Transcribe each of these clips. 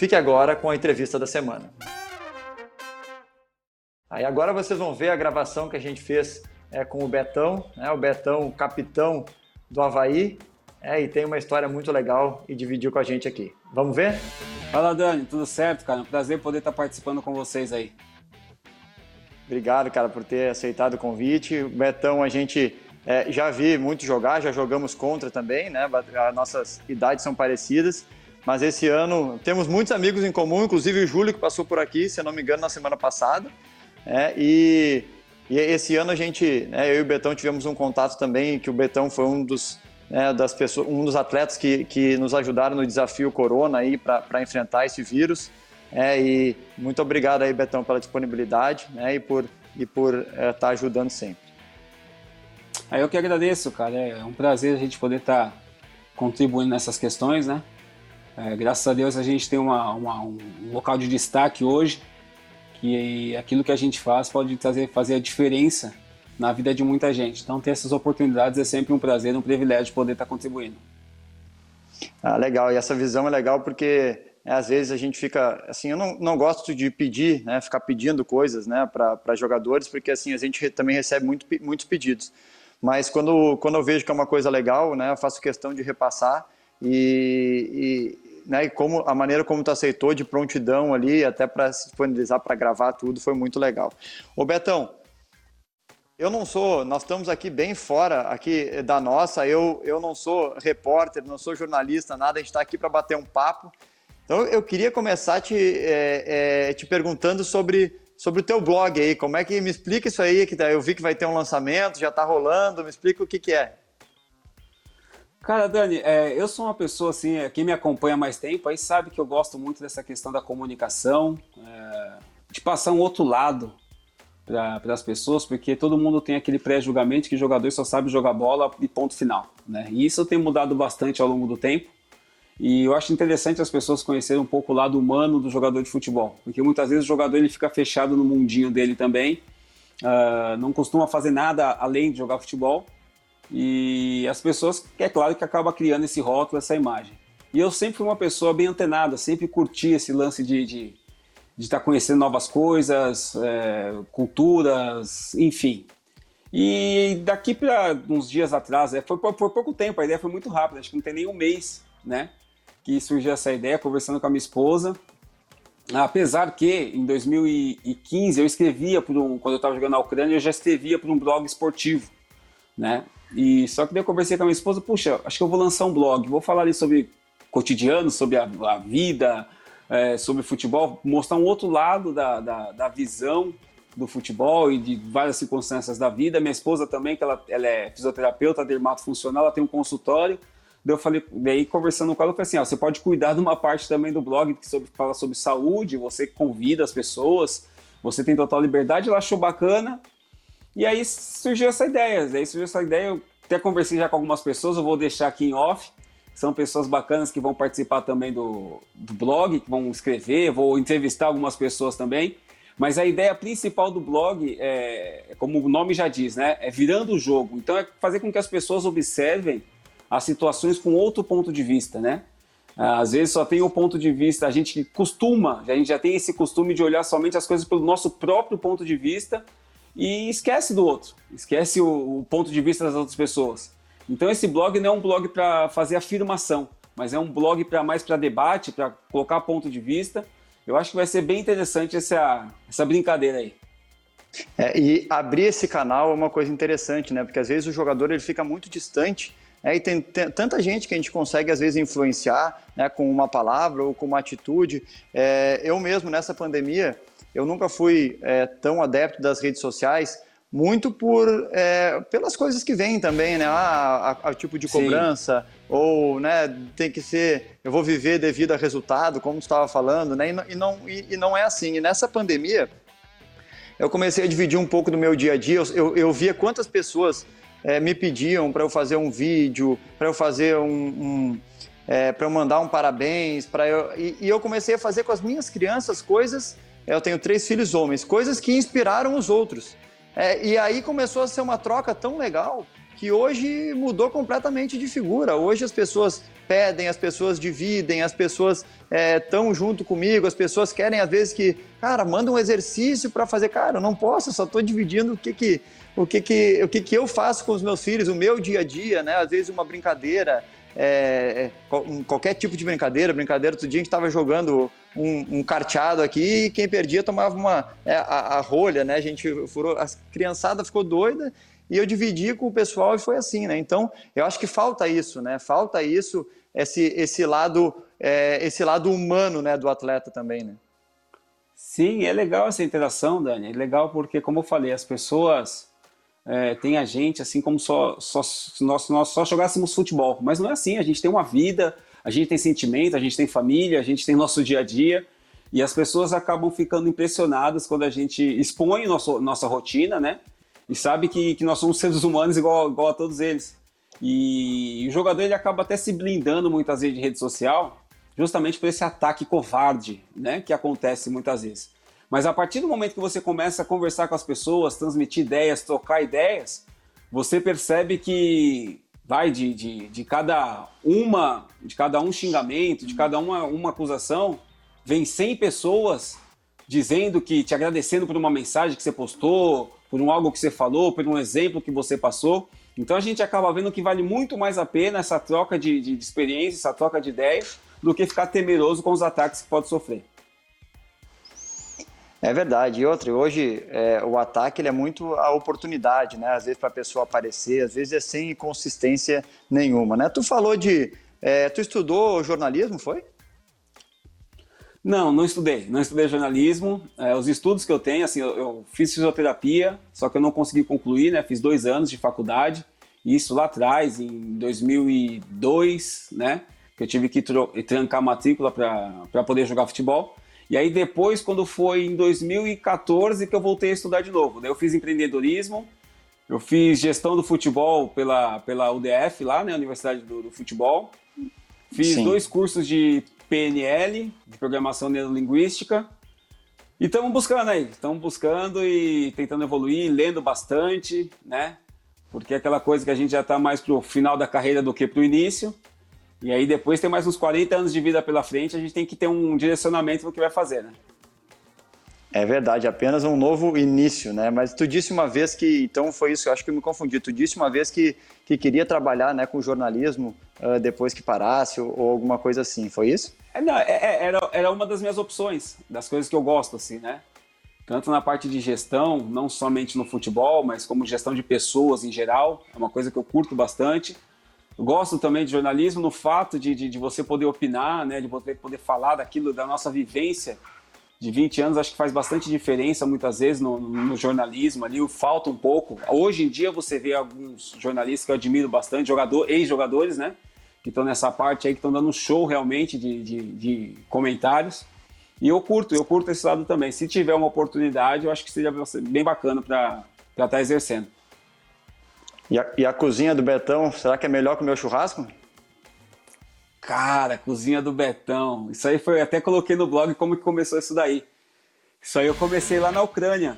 Fique agora com a entrevista da semana. Aí agora vocês vão ver a gravação que a gente fez é, com o Betão, né, o Betão, capitão do Havaí, é, e tem uma história muito legal e dividiu com a gente aqui. Vamos ver? Fala Dani, tudo certo, cara? Um prazer poder estar participando com vocês aí. Obrigado, cara, por ter aceitado o convite. O Betão, a gente é, já vi muito jogar, já jogamos contra também, né? As nossas idades são parecidas. Mas esse ano temos muitos amigos em comum, inclusive o Júlio que passou por aqui, se não me engano, na semana passada. É, e, e, esse ano a gente, né, eu e o Betão tivemos um contato também, que o Betão foi um dos, né, das pessoas, um dos atletas que, que nos ajudaram no desafio Corona aí para enfrentar esse vírus. É, e muito obrigado aí, Betão, pela disponibilidade né, e por e por estar é, tá ajudando sempre. Aí eu que agradeço, cara. É um prazer a gente poder estar tá contribuindo nessas questões, né? É, graças a Deus a gente tem uma, uma, um local de destaque hoje que aquilo que a gente faz pode trazer, fazer a diferença na vida de muita gente. Então ter essas oportunidades é sempre um prazer, um privilégio poder estar contribuindo. Ah, legal. E essa visão é legal porque é, às vezes a gente fica assim, eu não, não gosto de pedir, né, ficar pedindo coisas, né, para jogadores, porque assim a gente também recebe muito, muitos pedidos. Mas quando, quando eu vejo que é uma coisa legal, né, eu faço questão de repassar e, e, né, como a maneira como tu aceitou de prontidão ali, até para se disponibilizar para gravar tudo, foi muito legal. Ô Betão, eu não sou, nós estamos aqui bem fora aqui da nossa, eu, eu não sou repórter, não sou jornalista, nada, a gente está aqui para bater um papo. Então eu queria começar te, é, é, te perguntando sobre, sobre o teu blog aí, como é que me explica isso aí, que eu vi que vai ter um lançamento, já está rolando, me explica o que, que é. Cara, Dani, é, eu sou uma pessoa assim, é, quem me acompanha mais tempo aí sabe que eu gosto muito dessa questão da comunicação, é, de passar um outro lado para as pessoas, porque todo mundo tem aquele pré-julgamento que jogador só sabe jogar bola e ponto final. Né? E isso tem mudado bastante ao longo do tempo. E eu acho interessante as pessoas conhecerem um pouco o lado humano do jogador de futebol, porque muitas vezes o jogador ele fica fechado no mundinho dele também, uh, não costuma fazer nada além de jogar futebol e as pessoas, é claro que acaba criando esse rótulo, essa imagem. E eu sempre fui uma pessoa bem antenada, sempre curti esse lance de estar de, de tá conhecendo novas coisas, é, culturas, enfim. E daqui para uns dias atrás, é, foi pouco tempo, a ideia foi muito rápida, acho que não tem nem um mês, né? Que surgiu essa ideia, conversando com a minha esposa. Apesar que em 2015 eu escrevia por um, quando eu estava jogando na Ucrânia, eu já escrevia por um blog esportivo, né? E só que daí eu conversei com a minha esposa, puxa, acho que eu vou lançar um blog, vou falar ali sobre cotidiano, sobre a, a vida, é, sobre futebol, mostrar um outro lado da, da, da, visão do futebol e de várias circunstâncias da vida. Minha esposa também, que ela, ela é fisioterapeuta, dermatofuncional, ela tem um consultório. Daí eu falei, daí conversando com ela, eu falei assim: ó, você pode cuidar de uma parte também do blog que sobre, fala sobre saúde, você convida as pessoas, você tem total liberdade. Ela achou bacana, e aí surgiu essa ideia. Aí surgiu essa ideia, eu até conversei já com algumas pessoas, eu vou deixar aqui em off. São pessoas bacanas que vão participar também do, do blog, que vão escrever, vou entrevistar algumas pessoas também. Mas a ideia principal do blog é, como o nome já diz, né? É virando o jogo. Então é fazer com que as pessoas observem as situações com outro ponto de vista, né? Às vezes só tem o ponto de vista, a gente costuma, a gente já tem esse costume de olhar somente as coisas pelo nosso próprio ponto de vista e esquece do outro, esquece o, o ponto de vista das outras pessoas. Então esse blog não é um blog para fazer afirmação, mas é um blog para mais para debate, para colocar ponto de vista. Eu acho que vai ser bem interessante essa, essa brincadeira aí. É, e abrir esse canal é uma coisa interessante, né? Porque às vezes o jogador ele fica muito distante é, e tem, tanta gente que a gente consegue, às vezes, influenciar né, com uma palavra ou com uma atitude. É, eu mesmo, nessa pandemia, eu nunca fui é, tão adepto das redes sociais, muito por é, pelas coisas que vêm também, né? Ah, a, a, tipo de cobrança, Sim. ou né, tem que ser, eu vou viver devido a resultado, como tu estava falando, né? E, e não, e, e, não é assim. E nessa pandemia, eu comecei a dividir um pouco do meu dia a dia. Eu, eu, eu via quantas pessoas é, me pediam para eu fazer um vídeo, para eu fazer um, um é, para eu mandar um parabéns, para eu e, e eu comecei a fazer com as minhas crianças coisas. Eu tenho três filhos homens, coisas que inspiraram os outros. É, e aí começou a ser uma troca tão legal que hoje mudou completamente de figura. Hoje as pessoas pedem, as pessoas dividem, as pessoas estão é, junto comigo, as pessoas querem às vezes que, cara, manda um exercício para fazer. Cara, eu não posso, só estou dividindo o que que, o que que o que que eu faço com os meus filhos, o meu dia a dia, né? Às vezes uma brincadeira, é, é qualquer tipo de brincadeira, brincadeira. Outro dia a gente estava jogando um, um, carteado aqui e quem perdia tomava uma é, a, a, rolha, né? A gente furou, a criançada ficou doida e eu dividi com o pessoal e foi assim, né? Então eu acho que falta isso, né? Falta isso, esse, esse lado é, esse lado humano, né, do atleta também, né? Sim, é legal essa interação, Dani. É legal porque, como eu falei, as pessoas é, têm a gente assim como só, só nós, nós só jogássemos futebol. Mas não é assim, a gente tem uma vida, a gente tem sentimento, a gente tem família, a gente tem nosso dia a dia. E as pessoas acabam ficando impressionadas quando a gente expõe nosso, nossa rotina, né? E sabe que, que nós somos seres humanos igual, igual a todos eles. E, e o jogador ele acaba até se blindando muitas vezes de rede social, justamente por esse ataque covarde, né? Que acontece muitas vezes. Mas a partir do momento que você começa a conversar com as pessoas, transmitir ideias, trocar ideias, você percebe que vai de, de, de cada uma, de cada um xingamento, de cada uma, uma acusação, vem 100 pessoas dizendo que te agradecendo por uma mensagem que você postou, por um algo que você falou, por um exemplo que você passou. Então a gente acaba vendo que vale muito mais a pena essa troca de, de, de experiência, essa troca de ideias, do que ficar temeroso com os ataques que pode sofrer. É verdade. E outra, hoje é, o ataque ele é muito a oportunidade, né? Às vezes para a pessoa aparecer, às vezes é sem consistência nenhuma, né? Tu falou de... É, tu estudou jornalismo, foi? Não, não estudei. Não estudei jornalismo. É, os estudos que eu tenho, assim, eu, eu, fiz fisioterapia, só que eu não consegui concluir, né? Fiz dois anos de faculdade. Isso lá atrás, em 2002, né? Que eu tive que trancar a matrícula para poder jogar futebol. E aí depois, quando foi em 2014 que eu voltei a estudar de novo. Daí eu fiz empreendedorismo, eu fiz gestão do futebol pela, pela UDF lá, né, Universidade do, do Futebol. Fiz Sim. dois cursos de PNL, de Programação Neurolinguística. E estamos buscando aí, estamos buscando e tentando evoluir, lendo bastante, né? Porque é aquela coisa que a gente já está mais pro final da carreira do que pro início. E aí depois tem mais uns 40 anos de vida pela frente, a gente tem que ter um direcionamento no que vai fazer, né? É verdade, apenas um novo início, né? Mas tu disse uma vez que, então foi isso, eu acho que eu me confundi. Tu disse uma vez que, que queria trabalhar né, com jornalismo uh, depois que parasse ou, ou, alguma coisa assim, foi isso? É, não, é, é, era, era uma das minhas opções, das coisas que eu gosto, assim, né? Tanto na parte de gestão, não somente no futebol, mas como gestão de pessoas em geral, é uma coisa que eu curto bastante. Gosto também de jornalismo no fato de, de, de, você poder opinar, né, de poder, poder falar daquilo, da nossa vivência de 20 anos, acho que faz bastante diferença muitas vezes no, no jornalismo ali, falta um pouco. Hoje em dia você vê alguns jornalistas que eu admiro bastante, jogador, ex-jogadores, né, que estão nessa parte aí, que estão dando um show realmente de, de, de comentários. E eu curto, eu curto esse lado também. Se tiver uma oportunidade, eu acho que seria bem bacana para estar tá exercendo. E a, e a cozinha do Betão, será que é melhor que o meu churrasco? Cara, cozinha do Betão. Isso aí foi, até coloquei no blog como que começou isso daí. Isso aí eu comecei lá na Ucrânia.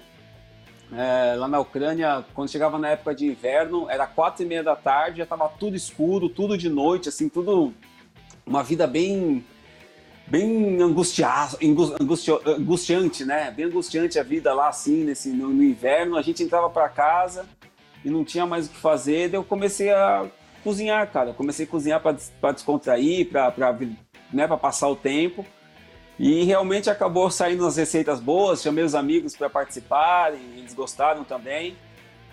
É, lá na Ucrânia, quando chegava na época de inverno, era quatro e meia da tarde, já tava tudo escuro, tudo de noite, assim, tudo uma vida bem bem angustiante, né? Bem angustiante a vida lá, assim, nesse, no, no inverno. A gente entrava para casa, e não tinha mais o que fazer, daí eu comecei a cozinhar, cara. Eu comecei a cozinhar para descontrair, para né, passar o tempo. E realmente acabou saindo as receitas boas, chamei os amigos para participarem, eles gostaram também.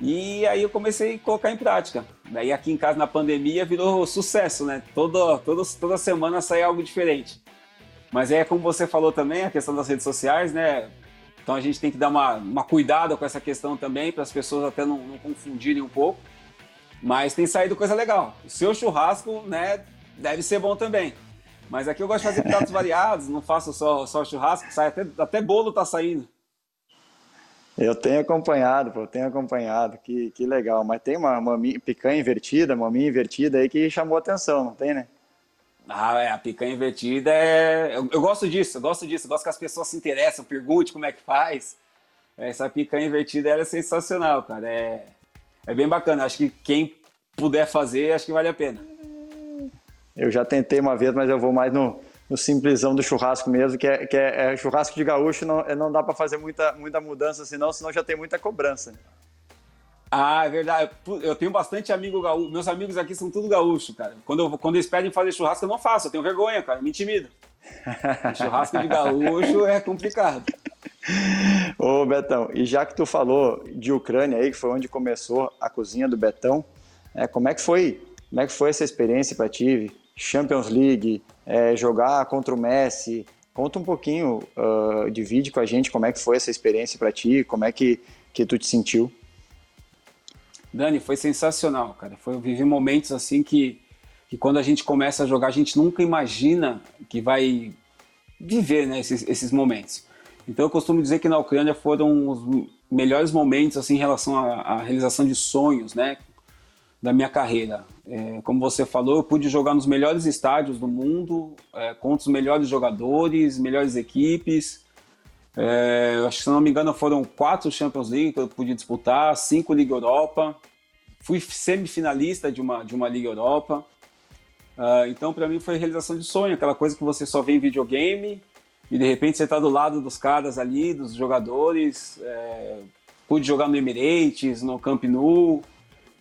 E aí eu comecei a colocar em prática. Daí aqui em casa na pandemia virou sucesso, né? Todo, todo, toda semana sai algo diferente. Mas é como você falou também, a questão das redes sociais, né? Então a gente tem que dar uma, uma cuidado com essa questão também, para as pessoas até não, não, confundirem um pouco. Mas tem saído coisa legal. O seu churrasco, né, deve ser bom também. Mas aqui eu gosto de fazer pratos variados, não faço só, só churrasco, sai até, até bolo tá saindo. Eu tenho acompanhado, pô, eu tenho acompanhado, que, que legal. Mas tem uma, uma picanha invertida, maminha invertida aí que chamou atenção, não tem, né? Ah, é, a picanha invertida é. Eu, eu, gosto disso, eu gosto disso, eu gosto que as pessoas se interessam, perguntem como é que faz. Essa picanha invertida é sensacional, cara. É, é bem bacana. Acho que quem puder fazer, acho que vale a pena. Eu já tentei uma vez, mas eu vou mais no, no simplesão do churrasco mesmo, que é, que é, é churrasco de gaúcho, não, é, não dá para fazer muita, muita mudança, senão, senão já tem muita cobrança. Ah, é verdade. Eu tenho bastante amigo gaúcho. Meus amigos aqui são tudo gaúcho, cara. Quando, eu, quando eles pedem fazer churrasco, eu não faço. Eu tenho vergonha, cara. Me intimida. churrasco de gaúcho é complicado. Ô, Betão, e já que tu falou de Ucrânia aí, que foi onde começou a cozinha do Betão, é, como é que foi? Como é que foi essa experiência para ti? Champions League, é, jogar contra o Messi. Conta um pouquinho, uh, divide com a gente como é que foi essa experiência para ti, como é que, que tu te sentiu. Dani, foi sensacional, cara. Foi, eu vivi momentos assim que, que quando a gente começa a jogar, a gente nunca imagina que vai viver né, esses, esses momentos. Então eu costumo dizer que na Ucrânia foram os melhores momentos assim, em relação à, à realização de sonhos né, da minha carreira. É, como você falou, eu pude jogar nos melhores estádios do mundo, é, contra os melhores jogadores, melhores equipes. É, acho que, se não me engano, foram quatro Champions League que eu pude disputar, cinco Liga Europa. Fui semifinalista de uma, de uma Liga Europa. Uh, então, para mim, foi realização de sonho, aquela coisa que você só vê em videogame e de repente você está do lado dos caras ali, dos jogadores. É, pude jogar no Emirates, no Camp Nou.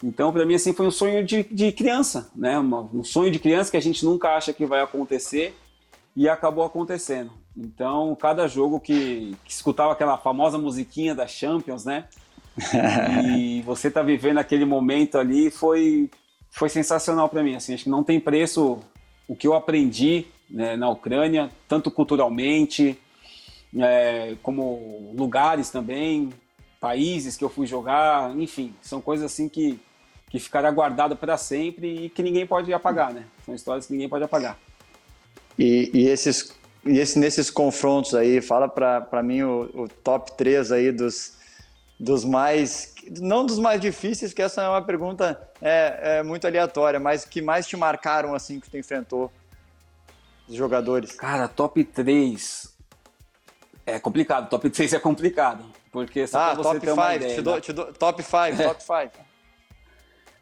Então, para mim, assim, foi um sonho de, de criança, né? um sonho de criança que a gente nunca acha que vai acontecer e acabou acontecendo. Então, cada jogo que, que escutava aquela famosa musiquinha da Champions, né? e você tá vivendo aquele momento ali foi foi sensacional para mim. Assim, acho que não tem preço o que eu aprendi né, na Ucrânia, tanto culturalmente, é, como lugares também, países que eu fui jogar, enfim, são coisas assim que, que ficará guardada para sempre e que ninguém pode apagar, né? São histórias que ninguém pode apagar. E, e esses e esse, nesses confrontos aí, fala para mim o, o, top 3 aí dos, dos mais. Não dos mais difíceis, que essa é uma pergunta é, é muito aleatória, mas que mais te marcaram assim que tu enfrentou os jogadores? Cara, top 3. É complicado, top 3 é complicado. Porque só ah, pra você top ter 5, uma ideia, te dou, né? te dou, top 5, top 5.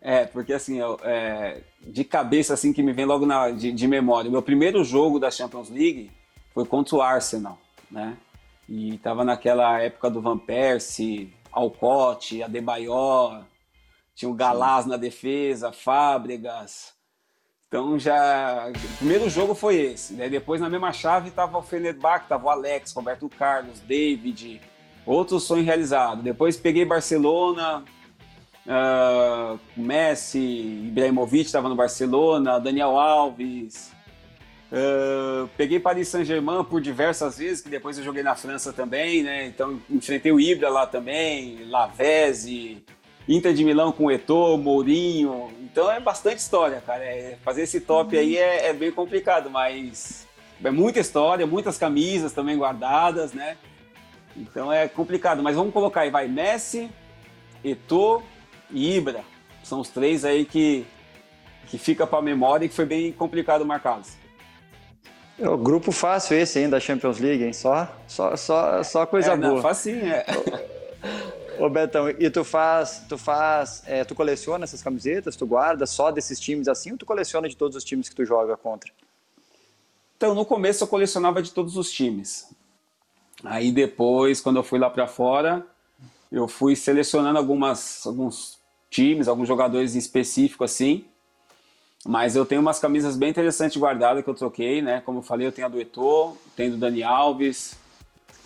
É, porque assim, eu, é, de cabeça assim que me vem logo na, de, de memória, meu primeiro jogo da Champions League foi contra o Arsenal, né? E estava naquela época do Van Persie, Alcote, Adebayor, tinha o Galás Sim. na defesa, Fábregas. Então já. O primeiro jogo foi esse. Né? Depois na mesma chave estava o Fenerbahçe, estava o Alex, Roberto Carlos, David, outro sonho realizado. Depois peguei Barcelona, uh, Messi, Ibrahimovic estava no Barcelona, Daniel Alves, Uh, peguei Paris Saint-Germain por diversas vezes, que depois eu joguei na França também, né? Então enfrentei o Ibra lá também, Lavezzi, Inter de Milão com Eto'o, Mourinho. Então é bastante história, cara. É, fazer esse top aí é, é, bem complicado, mas é muita história, muitas camisas também guardadas, né? Então é complicado, mas vamos colocar aí, vai Messi, Eto'o e Ibra. São os três aí que, que fica para a memória e que foi bem complicado marcá-los. É o grupo fácil esse ainda da Champions League, hein? Só, só, só, só coisa é, boa. Não, facinho, é. Ô Betão, e tu faz, tu faz, é, tu coleciona essas camisetas, tu guarda só desses times assim ou tu coleciona de todos os times que tu joga contra? Então, no começo eu colecionava de todos os times. Aí depois, quando eu fui lá para fora, eu fui selecionando algumas, alguns times, alguns jogadores em específico assim, mas eu tenho umas camisas bem interessantes guardadas que eu troquei, né? Como eu falei, eu tenho a do Eto'o, tenho do Dani Alves,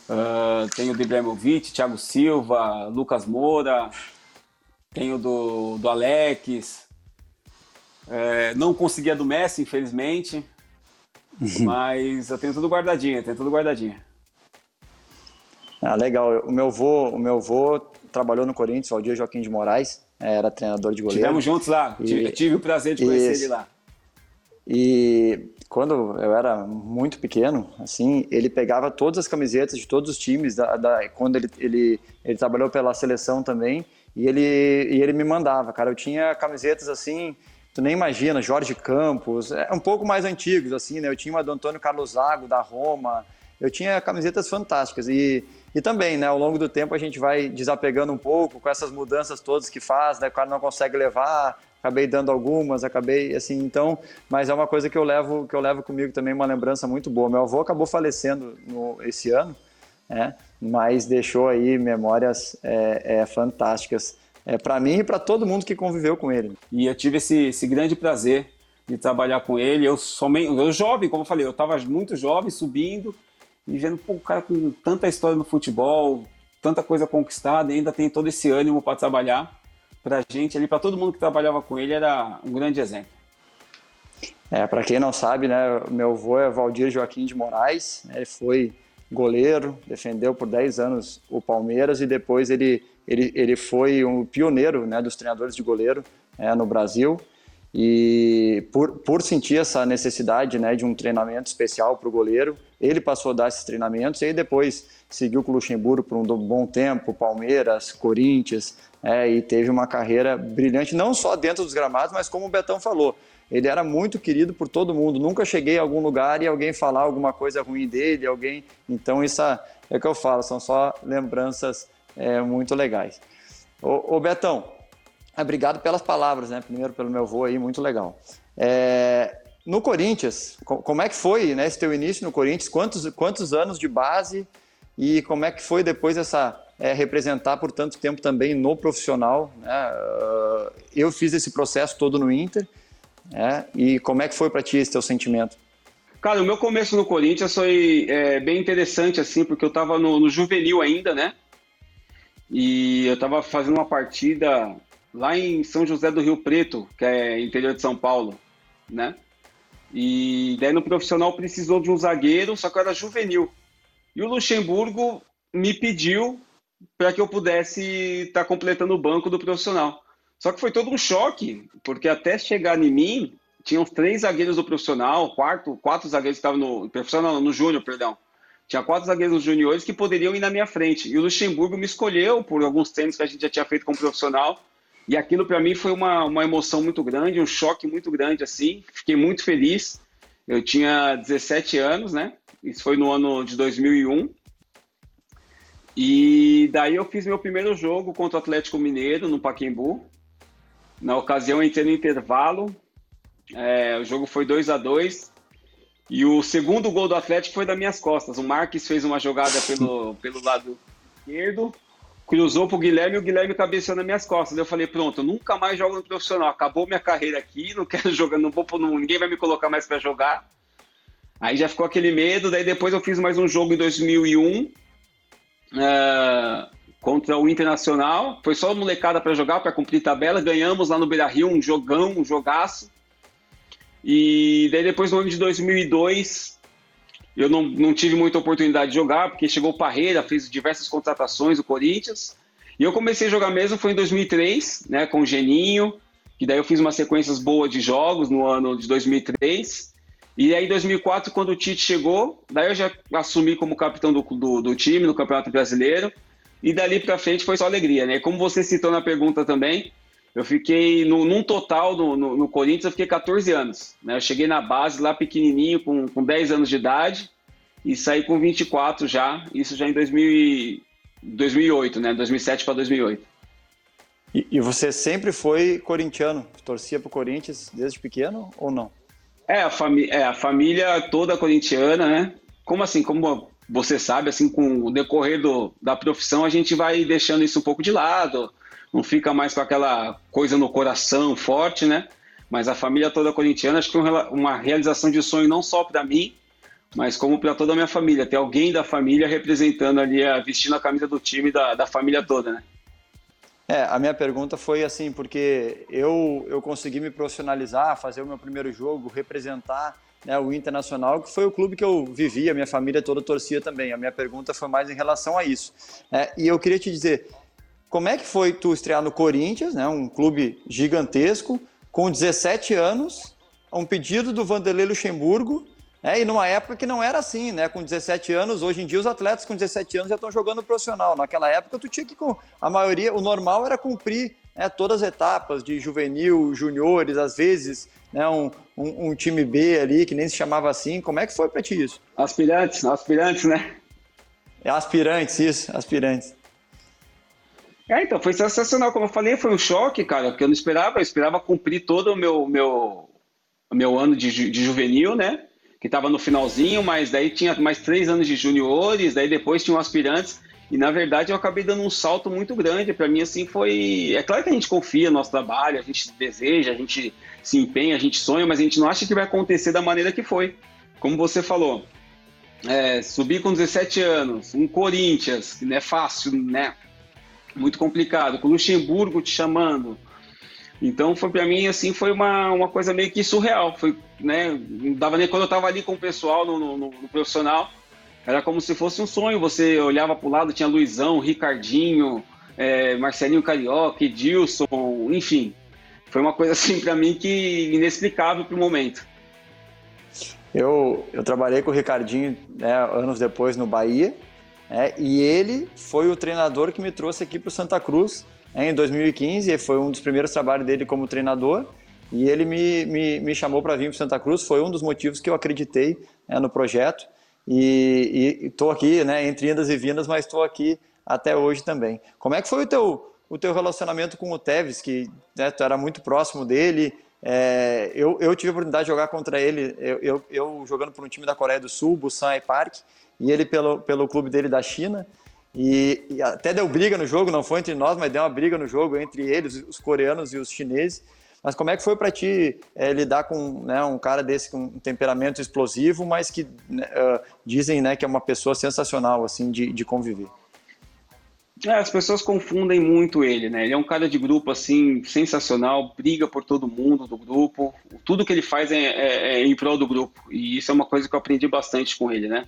uh, tenho do Ibrahimovic, Thiago Silva, Lucas Moura, tenho do, do Alex. É, não consegui a do Messi, infelizmente, mas eu tenho tudo guardadinho, tenho tudo guardadinho. Ah, legal. O meu avô, o meu avô trabalhou no Corinthians, Valdir Joaquim de Moraes, era treinador de goleiro. Estivemos juntos lá, e, tive o prazer de conhecer isso. ele lá. E quando eu era muito pequeno, assim, ele pegava todas as camisetas de todos os times, da, da, quando ele, ele, ele trabalhou pela seleção também, e ele, e ele me mandava, cara. Eu tinha camisetas assim, tu nem imagina, Jorge Campos, é, um pouco mais antigos, assim, né? Eu tinha uma do Antônio Carlos Zago, da Roma, eu tinha camisetas fantásticas. E, e também, né, ao longo do tempo a gente vai desapegando um pouco com essas mudanças todas que faz, né? O cara não consegue levar, acabei dando algumas, acabei assim, então, mas é uma coisa que eu levo que eu levo comigo também uma lembrança muito boa. Meu avô acabou falecendo no, esse ano, né? Mas deixou aí memórias é, é, fantásticas é, para mim e para todo mundo que conviveu com ele. E eu tive esse, esse grande prazer de trabalhar com ele. Eu somente, eu jovem, como eu falei, eu estava muito jovem, subindo e vendo pô, o cara com tanta história no futebol, tanta coisa conquistada, e ainda tem todo esse ânimo para trabalhar para gente ali, para todo mundo que trabalhava com ele, era um grande exemplo. É, para quem não sabe, né, meu avô é Valdir Joaquim de Moraes, né, ele foi goleiro, defendeu por 10 anos o Palmeiras e depois ele, ele, ele foi um pioneiro né, dos treinadores de goleiro é, no Brasil. E por, por sentir essa necessidade né, de um treinamento especial para o goleiro, ele passou a dar esses treinamentos e aí depois seguiu com o Luxemburgo por um bom tempo, Palmeiras, Corinthians, é, e teve uma carreira brilhante, não só dentro dos gramados, mas como o Betão falou, ele era muito querido por todo mundo. Nunca cheguei a algum lugar e alguém falar alguma coisa ruim dele, alguém. Então, isso é, o que eu falo, são só lembranças é, muito legais. Ô, ô Betão, obrigado pelas palavras, né? Primeiro pelo meu avô aí, muito legal. É, no Corinthians, como é que foi né, esse teu início no Corinthians? Quantos, quantos anos de base e como é que foi depois essa é, representar por tanto tempo também no profissional? Né? Eu fiz esse processo todo no Inter. É, e como é que foi para ti esse teu sentimento? Cara, o meu começo no Corinthians foi é, bem interessante, assim, porque eu estava no, no, juvenil ainda, né? E eu estava fazendo uma partida lá em São José do Rio Preto, que é interior de São Paulo, né? E daí no profissional precisou de um zagueiro, só que eu era juvenil. E o Luxemburgo me pediu para que eu pudesse estar tá completando o banco do profissional. Só que foi todo um choque, porque até chegar em mim, tinham três zagueiros do profissional, quarto, quatro zagueiros que estavam no profissional, no júnior, perdão. Tinha quatro zagueiros juniores que poderiam ir na minha frente. E o Luxemburgo me escolheu por alguns treinos que a gente já tinha feito como profissional e aquilo para mim foi uma, uma emoção muito grande, um choque muito grande assim. Fiquei muito feliz. Eu tinha 17 anos, né? Isso foi no ano de 2001. E daí eu fiz meu primeiro jogo contra o Atlético Mineiro no Paquembu. Na ocasião entrei no intervalo. É, o jogo foi 2 a 2 E o segundo gol do Atlético foi das minhas costas. O Marques fez uma jogada pelo, pelo lado esquerdo cruzou pro Guilherme e o Guilherme cabeceou nas minhas costas. Eu falei, pronto, nunca mais jogo no profissional. Acabou minha carreira aqui, não quero jogar, não vou, ninguém vai me colocar mais para jogar. Aí já ficou aquele medo. Daí depois eu fiz mais um jogo em 2001 é, contra o Internacional. Foi só molecada para jogar, para cumprir tabela. Ganhamos lá no Beira Rio um jogão, um jogaço. E daí depois no ano de 2002 eu não, não tive muita oportunidade de jogar, porque chegou Parreira, fez diversas contratações do Corinthians. E eu comecei a jogar mesmo foi em 2003, né, com o Geninho, que daí eu fiz umas sequências boas de jogos no ano de 2003. E aí, em 2004, quando o Tite chegou, daí eu já assumi como capitão do, do, do time no Campeonato Brasileiro. E dali para frente foi só alegria, né? Como você citou na pergunta também, eu fiquei, no, num total no, no, no, Corinthians, eu fiquei 14 anos. Né? Eu cheguei na base lá pequenininho, com, com 10 anos de idade, e saí com 24 já, isso já em 2000, 2008, né? 2007 para 2008. E, e, você sempre foi corintiano? Torcia para o Corinthians desde pequeno ou não? É a, é, a família toda corintiana, né? Como assim, como você sabe, assim, com o decorrer do, da profissão, a gente vai deixando isso um pouco de lado, não fica mais com aquela coisa no coração forte, né? Mas a família toda corintiana, acho que uma realização de sonho não só para mim, mas como para toda a minha família. Ter alguém da família representando ali, vestindo a camisa do time da, da família toda, né? É, a minha pergunta foi assim, porque eu, eu consegui me profissionalizar, fazer o meu primeiro jogo, representar né, o Internacional, que foi o clube que eu vivi, a minha família toda torcia também. A minha pergunta foi mais em relação a isso. É, e eu queria te dizer, como é que foi tu estrear no Corinthians, né, um clube gigantesco, com 17 anos, um pedido do Vanderlei Luxemburgo, é, e numa época que não era assim, né? Com 17 anos, hoje em dia os atletas com 17 anos já estão jogando profissional. Naquela época tu tinha que, a maioria, o normal era cumprir né, todas as etapas de juvenil, juniores, às vezes, né, um, um, um, time B ali, que nem se chamava assim. Como é que foi para ti isso? Aspirantes, aspirantes, né? É aspirantes, isso, aspirantes. É, então, foi sensacional. Como eu falei, foi um choque, cara, porque eu não esperava, eu esperava cumprir todo o meu, meu, meu ano de, de juvenil, né? que estava no finalzinho, mas daí tinha mais três anos de juniores, daí depois tinham aspirantes. E na verdade eu acabei dando um salto muito grande. Para mim, assim, foi. É claro que a gente confia no nosso trabalho, a gente deseja, a gente se empenha, a gente sonha, mas a gente não acha que vai acontecer da maneira que foi. Como você falou, é, subir com 17 anos, um Corinthians, que não é fácil, né? Muito complicado, com Luxemburgo te chamando, então foi para mim assim foi uma, uma coisa meio que surreal, foi né, não dava nem quando eu estava ali com o pessoal no, no, no, profissional, era como se fosse um sonho. Você olhava para o lado tinha Luizão, Ricardinho, é, Marcelinho Carioca, Edilson, enfim, foi uma coisa assim para mim que inexplicável para o momento. Eu, eu trabalhei com o Ricardinho né, anos depois no Bahia, né, e ele foi o treinador que me trouxe aqui para o Santa Cruz em 2015, foi um dos primeiros trabalhos dele como treinador, e ele me, me, me chamou para vir para Santa Cruz, foi um dos motivos que eu acreditei né, no projeto, e estou aqui, né, entre indas e vindas, mas estou aqui até hoje também. Como é que foi o teu, o teu relacionamento com o Tevez, que né, tu era muito próximo dele, é, eu, eu tive a oportunidade de jogar contra ele, eu, eu, eu, jogando por um time da Coreia do Sul, Busan Park, e ele pelo, pelo clube dele da China, e, e, até deu briga no jogo, não foi entre nós, mas deu uma briga no jogo entre eles, os coreanos e os chineses. Mas como é que foi para ti é, lidar com né, um cara desse com um temperamento explosivo, mas que uh, dizem né, que é uma pessoa sensacional assim de, de conviver? É, as pessoas confundem muito ele, né? Ele é um cara de grupo assim sensacional, briga por todo mundo do grupo. Tudo que ele faz é, é, é em prol do grupo e isso é uma coisa que eu aprendi bastante com ele, né?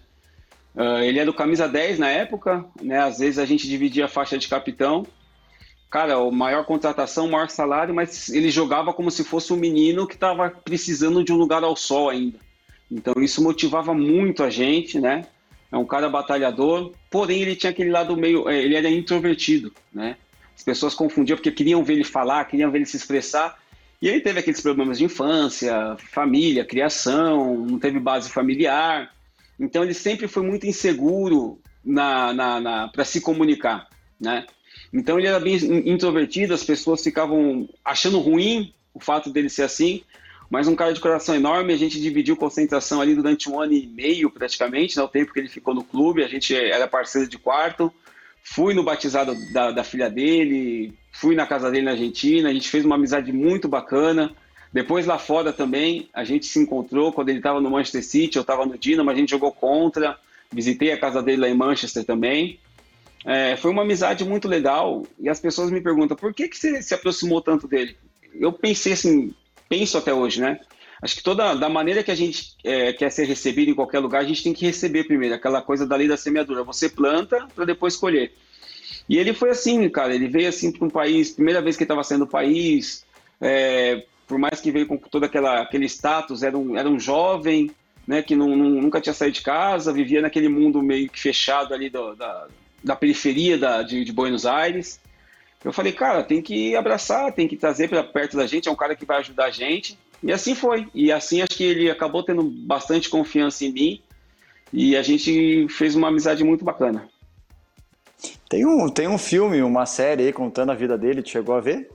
Uh, ele é do camisa 10 na época, né? Às vezes a gente dividia a faixa de capitão. Cara, o maior contratação, maior salário, mas ele jogava como se fosse um menino que estava precisando de um lugar ao sol ainda. Então isso motivava muito a gente, né? É um cara batalhador, porém ele tinha aquele lado meio, é, ele era introvertido, né? As pessoas confundiam porque queriam ver ele falar, queriam ver ele se expressar. E ele teve aqueles problemas de infância, família, criação, não teve base familiar. Então ele sempre foi muito inseguro na, na, na para se comunicar, né? Então ele era bem introvertido, as pessoas ficavam achando ruim o fato dele ser assim, mas um cara de coração enorme, a gente dividiu concentração ali durante um ano e meio praticamente, né, o tempo que ele ficou no clube, a gente era parceiro de quarto, fui no batizado da, da filha dele, fui na casa dele na Argentina, a gente fez uma amizade muito bacana, depois lá fora também, a gente se encontrou quando ele estava no Manchester City, eu estava no Dinamo, a gente jogou contra, visitei a casa dele lá em Manchester também. É, foi uma amizade muito legal. E as pessoas me perguntam por que, que você se aproximou tanto dele? Eu pensei assim, penso até hoje, né? Acho que toda da maneira que a gente é, quer ser recebido em qualquer lugar, a gente tem que receber primeiro, aquela coisa da lei da semeadura. Você planta para depois colher. E ele foi assim, cara. Ele veio assim para um país, primeira vez que estava saindo do país, é, por mais que veio com todo aquela, aquele status, era um, era um jovem, né, que não, não, nunca tinha saído de casa, vivia naquele mundo meio que fechado ali do, da, da periferia da, de, de Buenos Aires. Eu falei, cara, tem que abraçar, tem que trazer para perto da gente, é um cara que vai ajudar a gente. E assim foi. E assim acho que ele acabou tendo bastante confiança em mim e a gente fez uma amizade muito bacana. Tem um, tem um filme, uma série aí contando a vida dele, tu chegou a ver?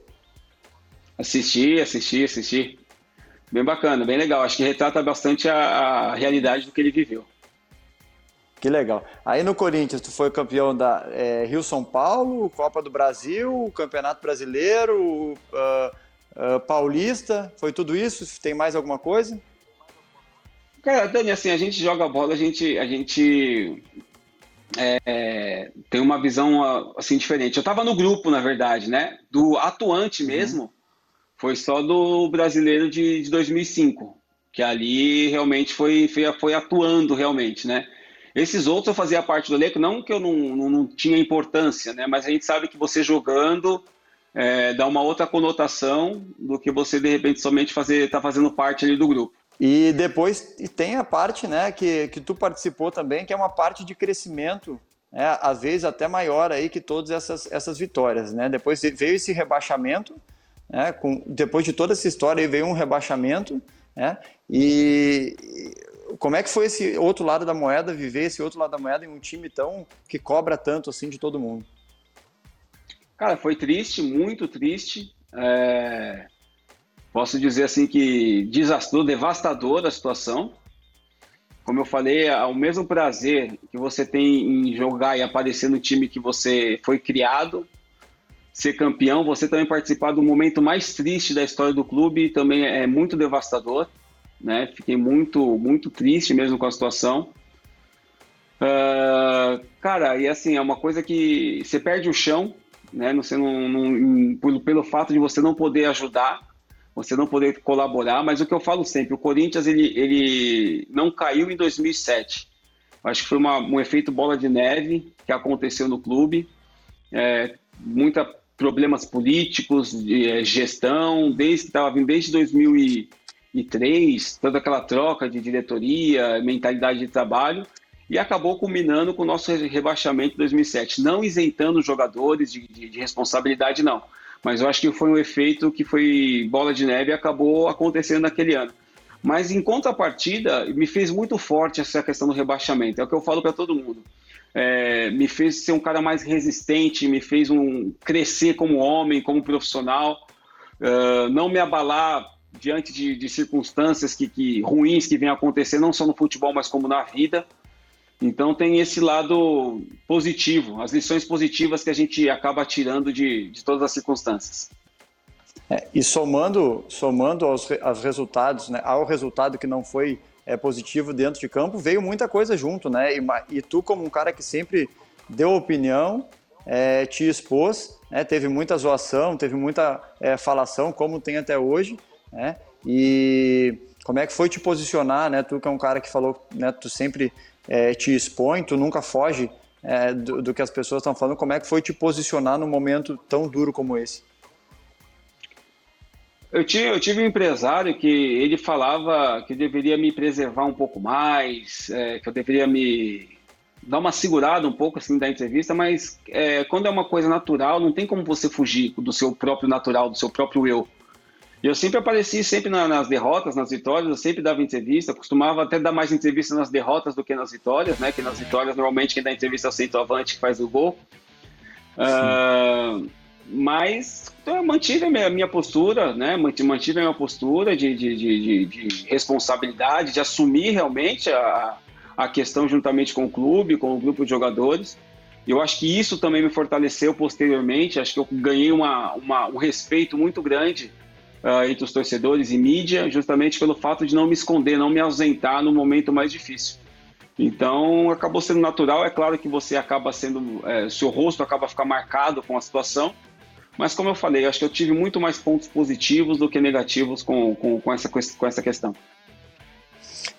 Assisti, assisti, assisti. Bem bacana, bem legal. Acho que retrata bastante a, a realidade do que ele viveu. Que legal. Aí no Corinthians, tu foi campeão da é, Rio São Paulo, Copa do Brasil, Campeonato Brasileiro, uh, uh, Paulista, foi tudo isso? Tem mais alguma coisa? Cara, Dani, assim, a gente joga bola, a gente, a gente é, tem uma visão assim diferente. Eu estava no grupo, na verdade, né? Do atuante uhum. mesmo, foi só do brasileiro de, de 2005, que ali realmente foi, foi, foi atuando realmente, né? Esses outros eu fazia parte do elenco, não que eu não, não, não tinha importância, né? Mas a gente sabe que você jogando é, dá uma outra conotação do que você de repente somente fazer, tá fazendo parte ali do grupo. E depois e tem a parte, né, que, que tu participou também, que é uma parte de crescimento, né, às vezes até maior aí que todas essas, essas vitórias, né? Depois veio esse rebaixamento, né, com, depois de toda essa história aí veio um rebaixamento, né? E como é que foi esse outro lado da moeda, viver esse outro lado da moeda em um time tão que cobra tanto assim de todo mundo? Cara, foi triste, muito triste. É... Posso dizer assim que desastrou, devastador a situação. Como eu falei, é o mesmo prazer que você tem em jogar e aparecer no time que você foi criado, ser campeão, você também participar do momento mais triste da história do clube também é muito devastador. Né? Fiquei muito, muito triste mesmo com a situação. Uh, cara, e assim, é uma coisa que você perde o chão, né? Você não, não, pelo, pelo fato de você não poder ajudar, você não poder colaborar, mas o que eu falo sempre, o Corinthians ele, ele não caiu em 2007. Acho que foi uma, um efeito bola de neve que aconteceu no clube, é, muita problemas políticos, de é, gestão, desde estava vindo desde 2003, toda aquela troca de diretoria, mentalidade de trabalho, e acabou culminando com o nosso rebaixamento em 2007, não isentando os jogadores de, de, de, responsabilidade, não. Mas eu acho que foi um efeito que foi bola de neve e acabou acontecendo naquele ano. Mas em contrapartida, me fez muito forte essa questão do rebaixamento. É o que eu falo para todo mundo. É, me fez ser um cara mais resistente, me fez um crescer como homem, como profissional, uh, não me abalar diante de, de circunstâncias que, que, ruins que vêm acontecer, não só no futebol, mas como na vida. Então tem esse lado positivo, as lições positivas que a gente acaba tirando de, de todas as circunstâncias. É, e somando, somando aos, aos resultados, né, ao resultado que não foi é, positivo dentro de campo, veio muita coisa junto, né? E, e tu, como um cara que sempre deu opinião, é, te expôs, né, teve muita zoação, teve muita é, falação, como tem até hoje, né? E como é que foi te posicionar, né? Tu que é um cara que falou, né? Tu sempre é, te expõe, tu nunca foge é, do, do, que as pessoas estão falando. Como é que foi te posicionar num momento tão duro como esse? Eu tive, eu tive um empresário que ele falava que eu deveria me preservar um pouco mais, é, que eu deveria me dar uma segurada um pouco assim da entrevista, mas é, quando é uma coisa natural, não tem como você fugir do seu próprio natural, do seu próprio eu. Eu sempre apareci sempre na, nas derrotas, nas vitórias, eu sempre dava entrevista, costumava até dar mais entrevista nas derrotas do que nas vitórias, né? Que nas vitórias normalmente quem dá entrevista é o centroavante que faz o gol. Uh, mas então, eu mantive a minha, minha, postura, né? Mantive a minha postura de, de, de, de responsabilidade, de assumir realmente a, a questão juntamente com o clube, com o grupo de jogadores. Eu acho que isso também me fortaleceu posteriormente. Acho que eu ganhei uma, uma um respeito muito grande uh, entre os torcedores e mídia, justamente pelo fato de não me esconder, não me ausentar no momento mais difícil. Então, acabou sendo natural. É claro que você acaba sendo, é, seu rosto acaba ficar marcado com a situação, mas como eu falei, acho que eu tive muito mais pontos positivos do que negativos com, com, com, essa, com essa questão.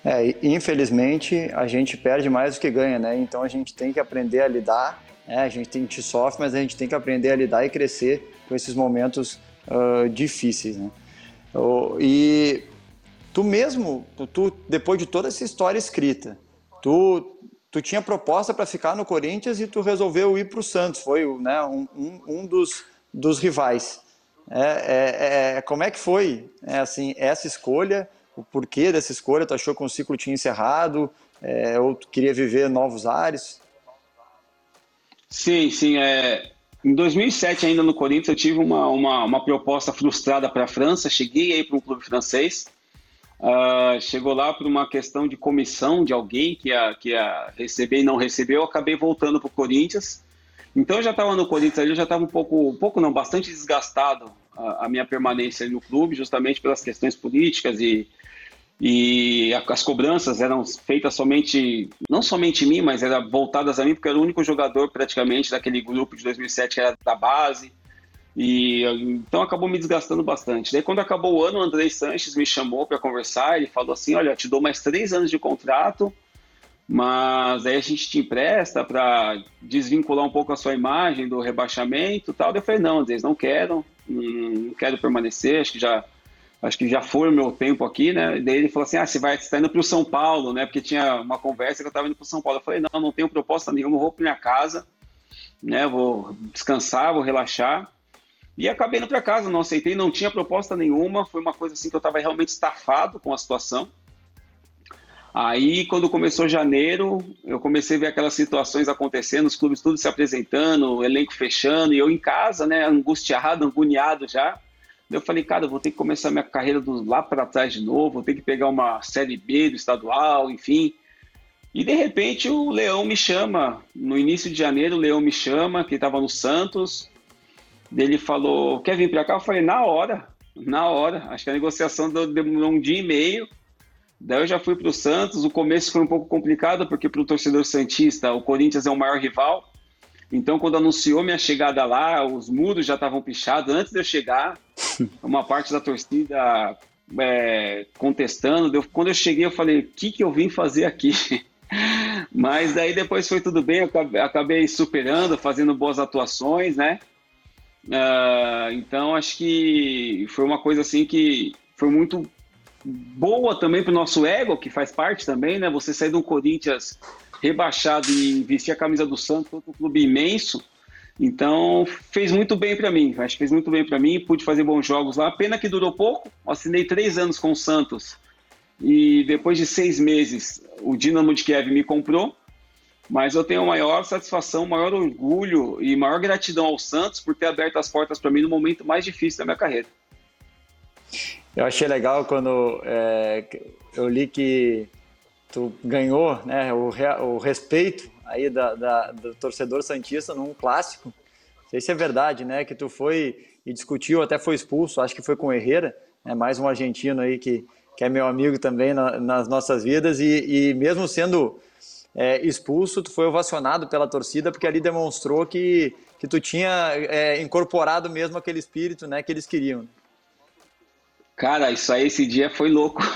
É, infelizmente, a gente perde mais do que ganha, né? Então a gente tem que aprender a lidar, né? a gente tem que sofrer, mas a gente tem que aprender a lidar e crescer com esses momentos uh, difíceis, né? E tu mesmo, tu, depois de toda essa história escrita, tu, tu tinha proposta para ficar no Corinthians e tu resolveu ir para o Santos, foi né, um, um, dos, dos rivais. É, é, é, como é que foi é, assim, essa escolha? O porquê dessa escolha? Tu achou que o ciclo tinha encerrado? É, ou tu queria viver novos ares? Sim, sim. É, em 2007, ainda no Corinthians, eu tive uma, uma, uma proposta frustrada para a França. Cheguei aí para um clube francês. Uh, chegou lá por uma questão de comissão de alguém que ia, que ia receber e não recebeu. Eu acabei voltando para o Corinthians. Então eu já estava no Corinthians eu já estava um pouco, um pouco não, bastante desgastado a, a minha permanência no clube, justamente pelas questões políticas e, e as cobranças eram feitas somente, não somente em mim, mas eram voltadas a mim, porque eu era o único jogador praticamente daquele grupo de 2007 que era da base. E então acabou me desgastando bastante. Daí quando acabou o ano, o Andrei Sanches me chamou para conversar. Ele falou assim: Olha, te dou mais três anos de contrato, mas aí a gente te empresta para desvincular um pouco a sua imagem do rebaixamento, tal. Daí eu falei: Não, Andrei, não quero, não quero permanecer. Acho que já acho que já foi o meu tempo aqui, né? Daí ele falou assim: Ah, você vai estar tá indo para o São Paulo, né? Porque tinha uma conversa que eu estava indo para o São Paulo. Eu falei: Não, não tenho proposta nenhuma, vou para minha casa, né? Vou descansar, vou relaxar. E acabei indo para casa, não aceitei, não tinha proposta nenhuma. Foi uma coisa assim que eu estava realmente estafado com a situação. Aí, quando começou janeiro, eu comecei a ver aquelas situações acontecendo, os clubes tudo se apresentando, o elenco fechando, e eu em casa, né, angustiado, agoniado já. Eu falei, cara, eu vou ter que começar minha carreira do, lá para trás de novo, vou ter que pegar uma Série B do estadual, enfim. E de repente o Leão me chama, no início de janeiro o Leão me chama, que estava no Santos, ele falou, quer vir para cá? Eu falei, na hora, na hora. Acho que a negociação demorou um dia e meio. Daí eu já fui para o Santos, o começo foi um pouco complicado, porque para o torcedor Santista, o Corinthians é o maior rival, então, quando anunciou minha chegada lá, os muros já estavam pichados antes de eu chegar. Uma parte da torcida é, contestando. Eu, quando eu cheguei, eu falei: o que, que eu vim fazer aqui? Mas daí depois foi tudo bem, eu acabei superando, fazendo boas atuações, né? Uh, então acho que foi uma coisa assim que foi muito boa também para o nosso ego, que faz parte também, né? Você sair do Corinthians rebaixado e vestir a camisa do Santos, outro clube imenso. Então, fez muito bem para mim. Acho que fez muito bem para mim. Pude fazer bons jogos lá. Pena que durou pouco. Assinei três anos com o Santos. E depois de seis meses, o Dinamo de Kiev me comprou. Mas eu tenho maior satisfação, maior orgulho e maior gratidão ao Santos por ter aberto as portas para mim no momento mais difícil da minha carreira. Eu achei legal quando é, eu li que tu ganhou né, o, o respeito aí da, da, do torcedor santista num clássico. Não sei se é verdade, né? Que tu foi e discutiu, até foi expulso, acho que foi com o Herrera, né, mais um argentino aí que, que é meu amigo também na, nas nossas vidas, e, e mesmo sendo é, expulso, tu foi ovacionado pela torcida, porque ali demonstrou que, que tu tinha é, incorporado mesmo aquele espírito né, que eles queriam. Cara, isso aí, esse dia foi louco.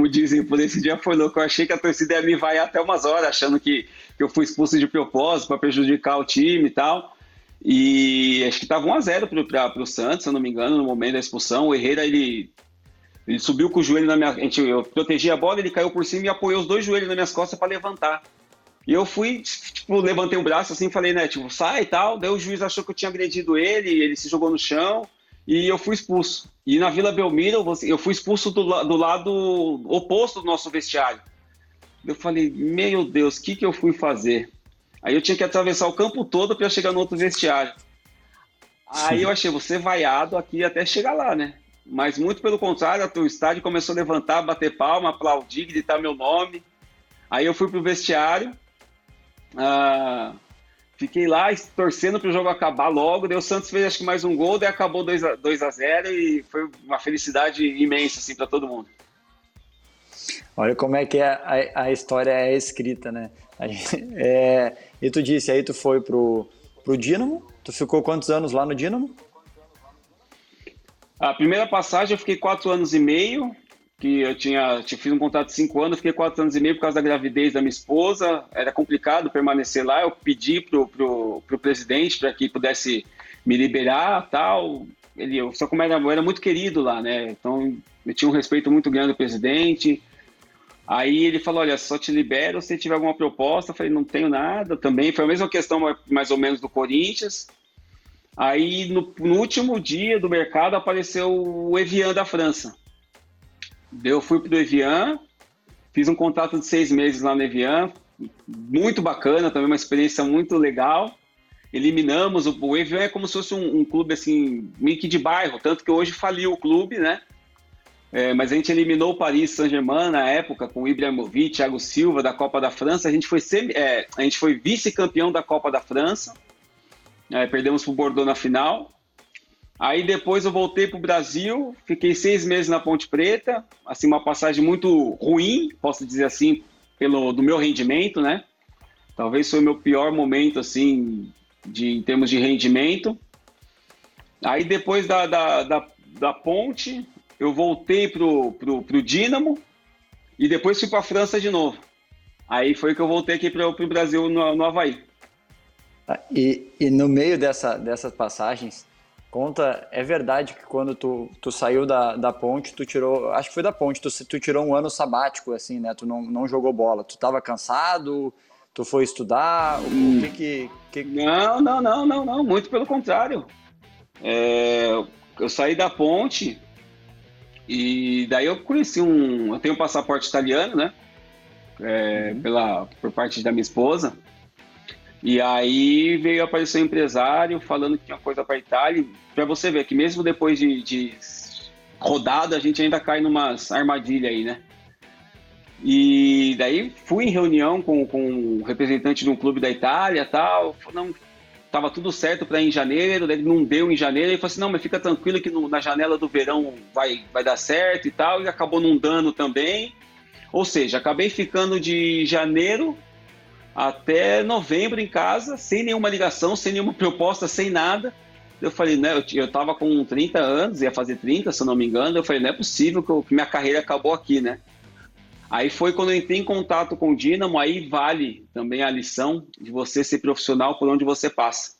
Como dizem por esse dia foi louco. Eu achei que a torcida ia me vaiar até umas horas, achando que, que eu fui expulso de propósito para prejudicar o time e tal. E acho que estava 1x0 para o Santos, se eu não me engano, no momento da expulsão. O Herrera, ele, ele subiu com o joelho na minha. Gente, eu protegi a bola, ele caiu por cima e apoiou os dois joelhos nas minhas costas para levantar. E eu fui, tipo, levantei o braço assim, falei, né, tipo, sai e tal. Daí o juiz achou que eu tinha agredido ele, ele se jogou no chão e eu fui expulso. E na Vila Belmiro, eu fui expulso do, do lado oposto do nosso vestiário. Eu falei, meu Deus, o que, que eu fui fazer? Aí eu tinha que atravessar o campo todo para chegar no outro vestiário. Aí Sim. eu achei, você vaiado aqui até chegar lá, né? Mas muito pelo contrário, o estádio começou a levantar, bater palma, aplaudir, gritar meu nome. Aí eu fui pro vestiário. Ah, Fiquei lá torcendo para o jogo acabar logo. Daí o Santos fez acho que mais um gol, daí acabou 2 a, 2 a 0 e foi uma felicidade imensa assim para todo mundo. Olha como é que é a, a história é escrita, né? É, e tu disse aí tu foi pro pro Dinamo. Tu ficou quantos anos lá no Dinamo? A primeira passagem eu fiquei quatro anos e meio que eu tinha, tinha fiz um contrato de cinco anos, fiquei quatro anos e meio por causa da gravidez da minha esposa, era complicado permanecer lá, eu pedi pro, pro, pro presidente para que pudesse me liberar, tal, ele, só como era, eu era muito querido lá, né, então eu tinha um respeito muito grande do presidente, aí ele falou, olha, só te libero se tiver alguma proposta, eu falei, não tenho nada, também, foi a mesma questão mais ou menos do Corinthians, aí no, no último dia do mercado apareceu o Evian da França, eu fui para o Evian, fiz um contrato de seis meses lá no Evian, muito bacana, também uma experiência muito legal. Eliminamos, o, o Evian é como se fosse um, um, clube assim, meio que de bairro, tanto que hoje faliu o clube, né? É, mas a gente eliminou o Paris Saint-Germain na época com o Ibrahimovic, Thiago Silva da Copa da França. A gente foi, é, foi vice-campeão da Copa da França. É, perdemos para o Bordeaux na final. Aí depois eu voltei para o Brasil, fiquei seis meses na Ponte Preta, assim uma passagem muito ruim, posso dizer assim, pelo do meu rendimento, né? Talvez foi o meu pior momento assim, de em termos de rendimento. Aí depois da, da, da, da ponte, eu voltei pro, pro, pro Dínamo e depois fui para a França de novo. Aí foi que eu voltei aqui para o Brasil, no, no Havaí. E, e no meio dessa, dessas passagens, conta, é verdade que quando tu, tu saiu da, da ponte, tu tirou, acho que foi da ponte, tu, tu tirou um ano sabático, assim, né? Tu não, não jogou bola. Tu estava cansado? Tu foi estudar? Hum. O que, que, que Não, não, não, não, não. Muito pelo contrário. É, eu saí da ponte e daí eu conheci um. Eu tenho um passaporte italiano, né? É, uhum. pela, por parte da minha esposa. E aí veio aparecer um empresário falando que tinha coisa para Itália. Para você ver que mesmo depois de, de rodada, a gente ainda cai numas armadilhas aí, né? E daí fui em reunião com, com um representante de um clube da Itália tal. Não, tava tudo certo para em janeiro, ele não deu em janeiro, ele falou assim, não, mas fica tranquilo que no, na janela do verão vai, vai dar certo e tal, e acabou não dando também. Ou seja, acabei ficando de janeiro até novembro em casa, sem nenhuma ligação, sem nenhuma proposta, sem nada. Eu falei, né, eu, eu tava com 30 anos, ia fazer 30, se eu não me engano, eu falei, não é possível que, eu, que minha carreira acabou aqui, né? Aí foi quando eu entrei em contato com o Dínamo, aí vale também a lição de você ser profissional por onde você passa.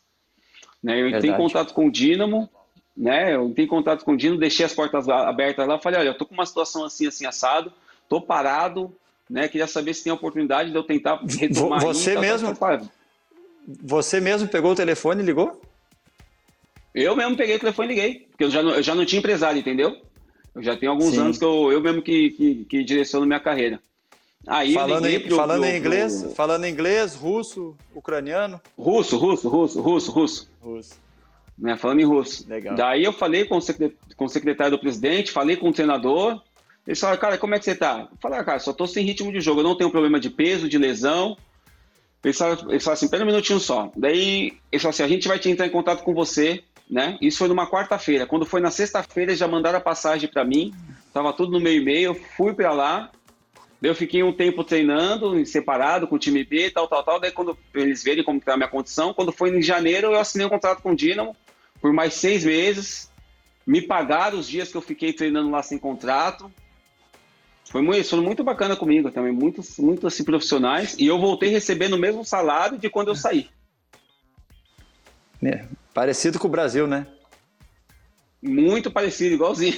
Né? Eu entrei Verdade. em contato com o Dínamo, né? Eu entrei em contato com o Dínamo, deixei as portas abertas lá, falei, olha, eu tô com uma situação assim, assim, assado, tô parado, né? Queria saber se tem a oportunidade de eu tentar retomar. Você aí, mesmo? Tá, você mesmo pegou o telefone e ligou? Eu mesmo peguei o telefone e liguei, porque eu já não, eu já não tinha empresário, entendeu? Eu já tenho alguns Sim. anos que eu, eu mesmo que, que, que direciono minha carreira. Aí falando em, pro, falando pro, em inglês, pro... falando em inglês, russo, ucraniano? Russo, russo, russo, russo, russo. Russo. Né, falando em russo. Legal. Daí eu falei com o, com o secretário do presidente, falei com o treinador. Eles falaram, cara, como é que você tá? Eu falei, ah, cara, só tô sem ritmo de jogo, eu não tenho problema de peso, de lesão. Eles falaram, eles falaram assim, pera um minutinho só. Daí eles falaram assim, a gente vai te entrar em contato com você né? Isso foi numa quarta-feira. Quando foi na sexta-feira, já mandaram a passagem para mim. Tava tudo no meio e meio. Fui para lá. Eu fiquei um tempo treinando, separado com o time B, tal, tal, tal. Daí quando eles verem como está a minha condição, quando foi em janeiro, eu assinei um contrato com o Dinamo por mais seis meses. Me pagaram os dias que eu fiquei treinando lá sem contrato. Foi muito, foi muito bacana comigo também, muito, muito assim, profissionais. E eu voltei recebendo o mesmo salário de quando eu saí. É, parecido com o Brasil, né? Muito parecido, igualzinho.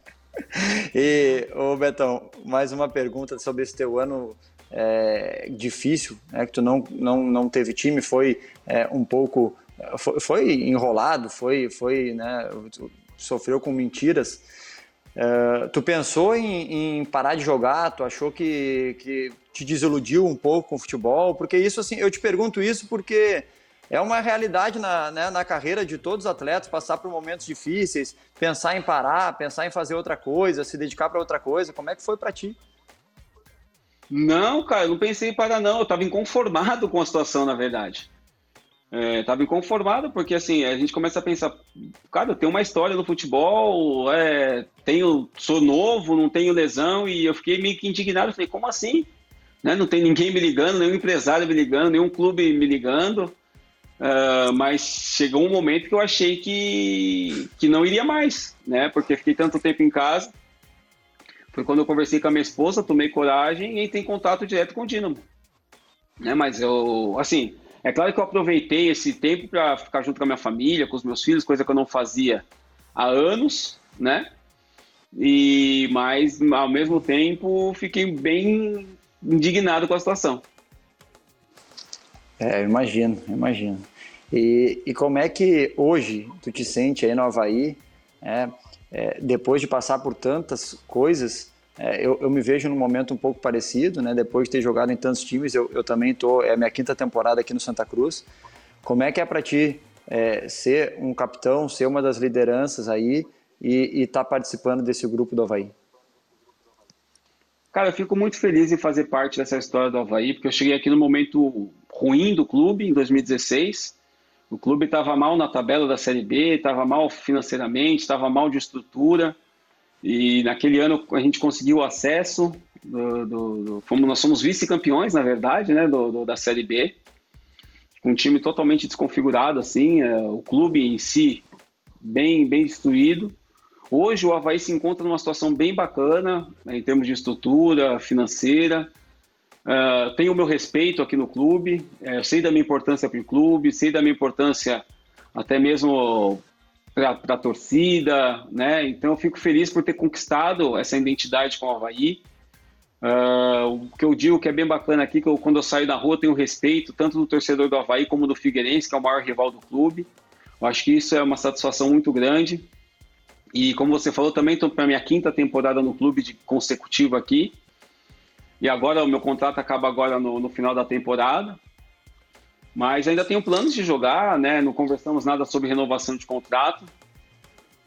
e, ô Betão, mais uma pergunta sobre esse teu ano é, difícil, né? Que tu não, não, não teve time, foi é, um pouco. Foi, foi, enrolado, foi, foi, né? Sofreu com mentiras. Uh, tu pensou em, em, parar de jogar? Tu achou que, que te desiludiu um pouco com o futebol? Porque isso, assim, eu te pergunto isso porque é uma realidade na, né, na carreira de todos os atletas, passar por momentos difíceis, pensar em parar, pensar em fazer outra coisa, se dedicar para outra coisa. Como é que foi para ti? Não, cara, eu não pensei em parar, não. Eu estava inconformado com a situação, na verdade. Estava é, inconformado porque, assim, a gente começa a pensar, cara, eu tenho uma história no futebol, é, tenho, sou novo, não tenho lesão, e eu fiquei meio que indignado. Falei, como assim? Né? Não tem ninguém me ligando, nenhum empresário me ligando, nenhum clube me ligando. Uh, mas chegou um momento que eu achei que, que não iria mais, né? Porque fiquei tanto tempo em casa. Foi quando eu conversei com a minha esposa, tomei coragem e entrei em contato direto com o Dinamo. Né? Mas eu, assim, é claro que eu aproveitei esse tempo para ficar junto com a minha família, com os meus filhos, coisa que eu não fazia há anos, né? E mas ao mesmo tempo fiquei bem indignado com a situação. É, imagino, imagino. E, e como é que hoje tu te sente aí no Havaí, é, é, depois de passar por tantas coisas, é, eu, eu, me vejo num momento um pouco parecido, né? Depois de ter jogado em tantos times, eu, eu também estou, é a minha quinta temporada aqui no Santa Cruz. Como é que é para ti é, ser um capitão, ser uma das lideranças aí e estar tá participando desse grupo do Havaí? Cara, eu fico muito feliz em fazer parte dessa história do Havaí, porque eu cheguei aqui no momento ruim do clube, em 2016. O clube estava mal na tabela da Série B, estava mal financeiramente, estava mal de estrutura. E naquele ano a gente conseguiu o acesso. Do, do, do fomos, nós somos vice-campeões, na verdade, né, do, da Série B. Um time totalmente desconfigurado, assim. É, o clube em si bem, bem destruído. Hoje o Havaí se encontra numa situação bem bacana né, em termos de estrutura financeira. Uh, tenho o meu respeito aqui no clube, é, sei da minha importância para o clube, sei da minha importância até mesmo para a torcida, né? Então eu fico feliz por ter conquistado essa identidade com o Havaí. Uh, o que eu digo que é bem bacana aqui, que eu, quando eu saio da rua tenho respeito tanto do torcedor do Havaí como do Figueirense, que é o maior rival do clube. Eu acho que isso é uma satisfação muito grande. E como você falou, também estou para minha quinta temporada no clube de consecutivo aqui. E agora o meu contrato acaba agora no, no final da temporada. Mas ainda tenho planos de jogar, né? Não conversamos nada sobre renovação de contrato.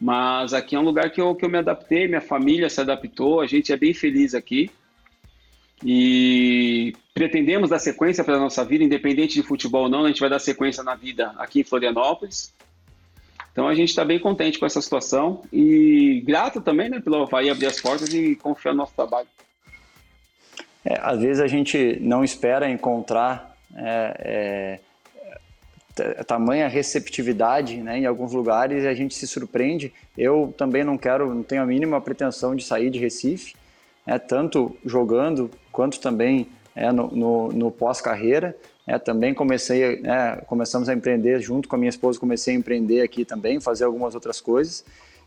Mas aqui é um lugar que eu, que eu me adaptei, minha família se adaptou, a gente é bem feliz aqui. E pretendemos dar sequência para a nossa vida, independente de futebol ou não, a gente vai dar sequência na vida aqui em Florianópolis. Então a gente está bem contente com essa situação e grato também né, pelo Havaí abrir as portas e confiar no nosso trabalho. É, às vezes a gente não espera encontrar é, é, tamanha receptividade né, em alguns lugares e a gente se surpreende. Eu também não quero, não tenho a mínima pretensão de sair de Recife, é, tanto jogando quanto também é, no, no, no pós-carreira. É, também comecei, começamos a empreender junto com a minha esposa, comecei a empreender aqui também, fazer algumas outras coisas.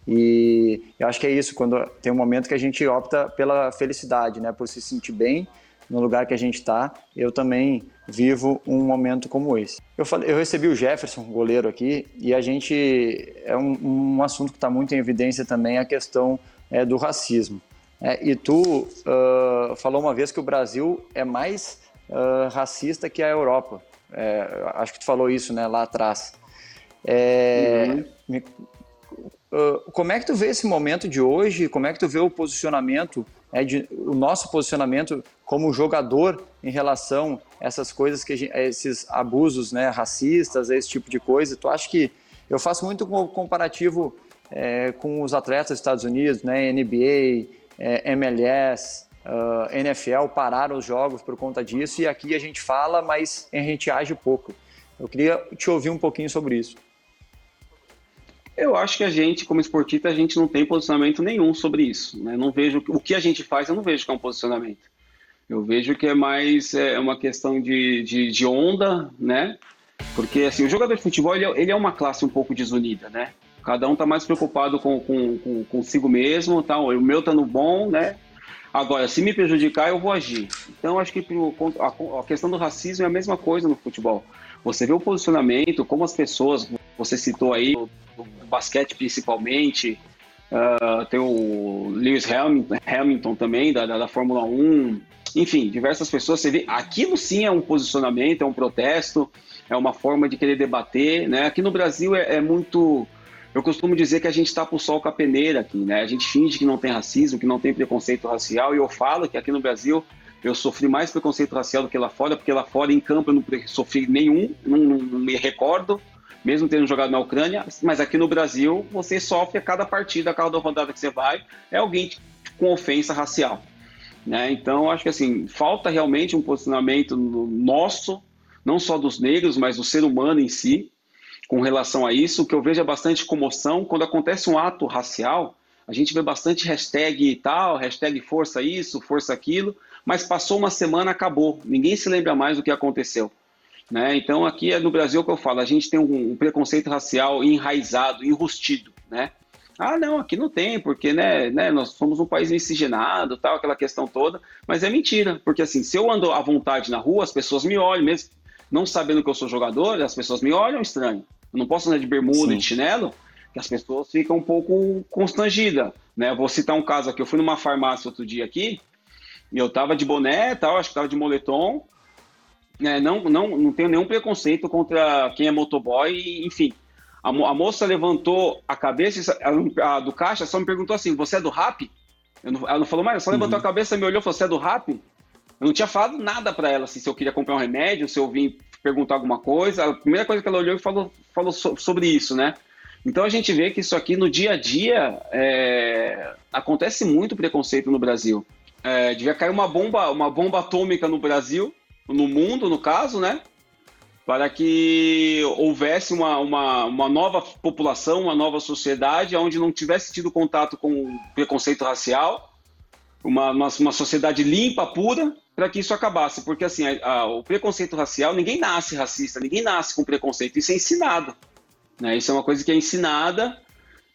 E eu acho que é isso, quando tem um momento que a gente opta pela felicidade, né, por se sentir bem no lugar que a gente está. Eu também vivo um momento como esse. Eu, falei, eu recebi o Jefferson, goleiro aqui, e a gente é um, um assunto que está muito em evidência também a questão é, do racismo. É, e tu uh, falou uma vez que o Brasil é mais uh, racista que a Europa. É, acho que tu falou isso né, lá atrás. É, uhum. me, uh, como é que tu vê esse momento de hoje? Como é que tu vê o posicionamento, é, de, o nosso posicionamento como jogador em relação a essas coisas, que gente, esses abusos né, racistas, esse tipo de coisa? Tu acha que eu faço muito comparativo é, com os atletas dos Estados Unidos, né, NBA, é, MLS, uh, NFL pararam os jogos por conta disso e aqui a gente fala, mas a gente age pouco. Eu queria te ouvir um pouquinho sobre isso. Eu acho que a gente, como esportista, a gente não tem posicionamento nenhum sobre isso. Né? Não vejo o que a gente faz, eu não vejo que é um posicionamento. Eu vejo que é mais é, uma questão de, de, de onda, né? Porque assim, o jogador de futebol ele é, ele é uma classe um pouco desunida, né? Cada um tá mais preocupado com, com, com consigo mesmo, tá? o meu tá no bom, né? Agora, se me prejudicar, eu vou agir. Então, acho que a questão do racismo é a mesma coisa no futebol. Você vê o posicionamento, como as pessoas, você citou aí, o basquete principalmente, uh, tem o Lewis Hamilton, Hamilton também, da, da, da, Fórmula 1, enfim, diversas pessoas, você vê, aquilo sim é um posicionamento, é um protesto, é uma forma de querer debater, né? Aqui no Brasil é, é muito eu costumo dizer que a gente está o sol com a peneira aqui, né? A gente finge que não tem racismo, que não tem preconceito racial, e eu falo que aqui no Brasil eu sofri mais preconceito racial do que lá fora, porque lá fora em campo eu não sofri nenhum, não, não me recordo, mesmo tendo jogado na Ucrânia, mas aqui no Brasil você sofre a cada partida, a cada rodada que você vai, é alguém com ofensa racial. Né? Então, acho que assim, falta realmente um posicionamento nosso, não só dos negros, mas do ser humano em si, com relação a isso. O que eu vejo é bastante comoção. Quando acontece um ato racial, a gente vê bastante hashtag e tal, hashtag força isso, força aquilo, mas passou uma semana, acabou. Ninguém se lembra mais do que aconteceu. Né? Então, aqui é no Brasil que eu falo, a gente tem um, um preconceito racial enraizado, enrustido, né? Ah, não, aqui não tem, porque né, né, nós somos um país miscigenado, tal, aquela questão toda, mas é mentira, porque assim, se eu ando à vontade na rua, as pessoas me olham, mesmo não sabendo que eu sou jogador, as pessoas me olham estranho. Eu não posso andar de bermuda e de chinelo, que as pessoas ficam um pouco constrangidas. Né? vou citar um caso aqui. Eu fui numa farmácia outro dia aqui, e eu tava de boné, tal, acho que tava de moletom. Né? Não, não, não tenho nenhum preconceito contra quem é motoboy, enfim. A, a moça levantou a cabeça a, a, do caixa, só me perguntou assim: Você é do rap? Não, ela não falou mais, ela só levantou uhum. a cabeça, me olhou e falou: Você é do rap? Eu não tinha falado nada para ela, assim, se eu queria comprar um remédio, se eu vim perguntar alguma coisa. A primeira coisa que ela olhou e falou, falou so, sobre isso, né? Então a gente vê que isso aqui no dia a dia é, acontece muito preconceito no Brasil. É, devia cair uma bomba, uma bomba atômica no Brasil, no mundo, no caso, né? para que houvesse uma, uma, uma nova população, uma nova sociedade, onde não tivesse tido contato com preconceito racial, uma, uma, uma sociedade limpa, pura, para que isso acabasse. Porque assim, a, a, o preconceito racial, ninguém nasce racista, ninguém nasce com preconceito, isso é ensinado. Né? Isso é uma coisa que é ensinada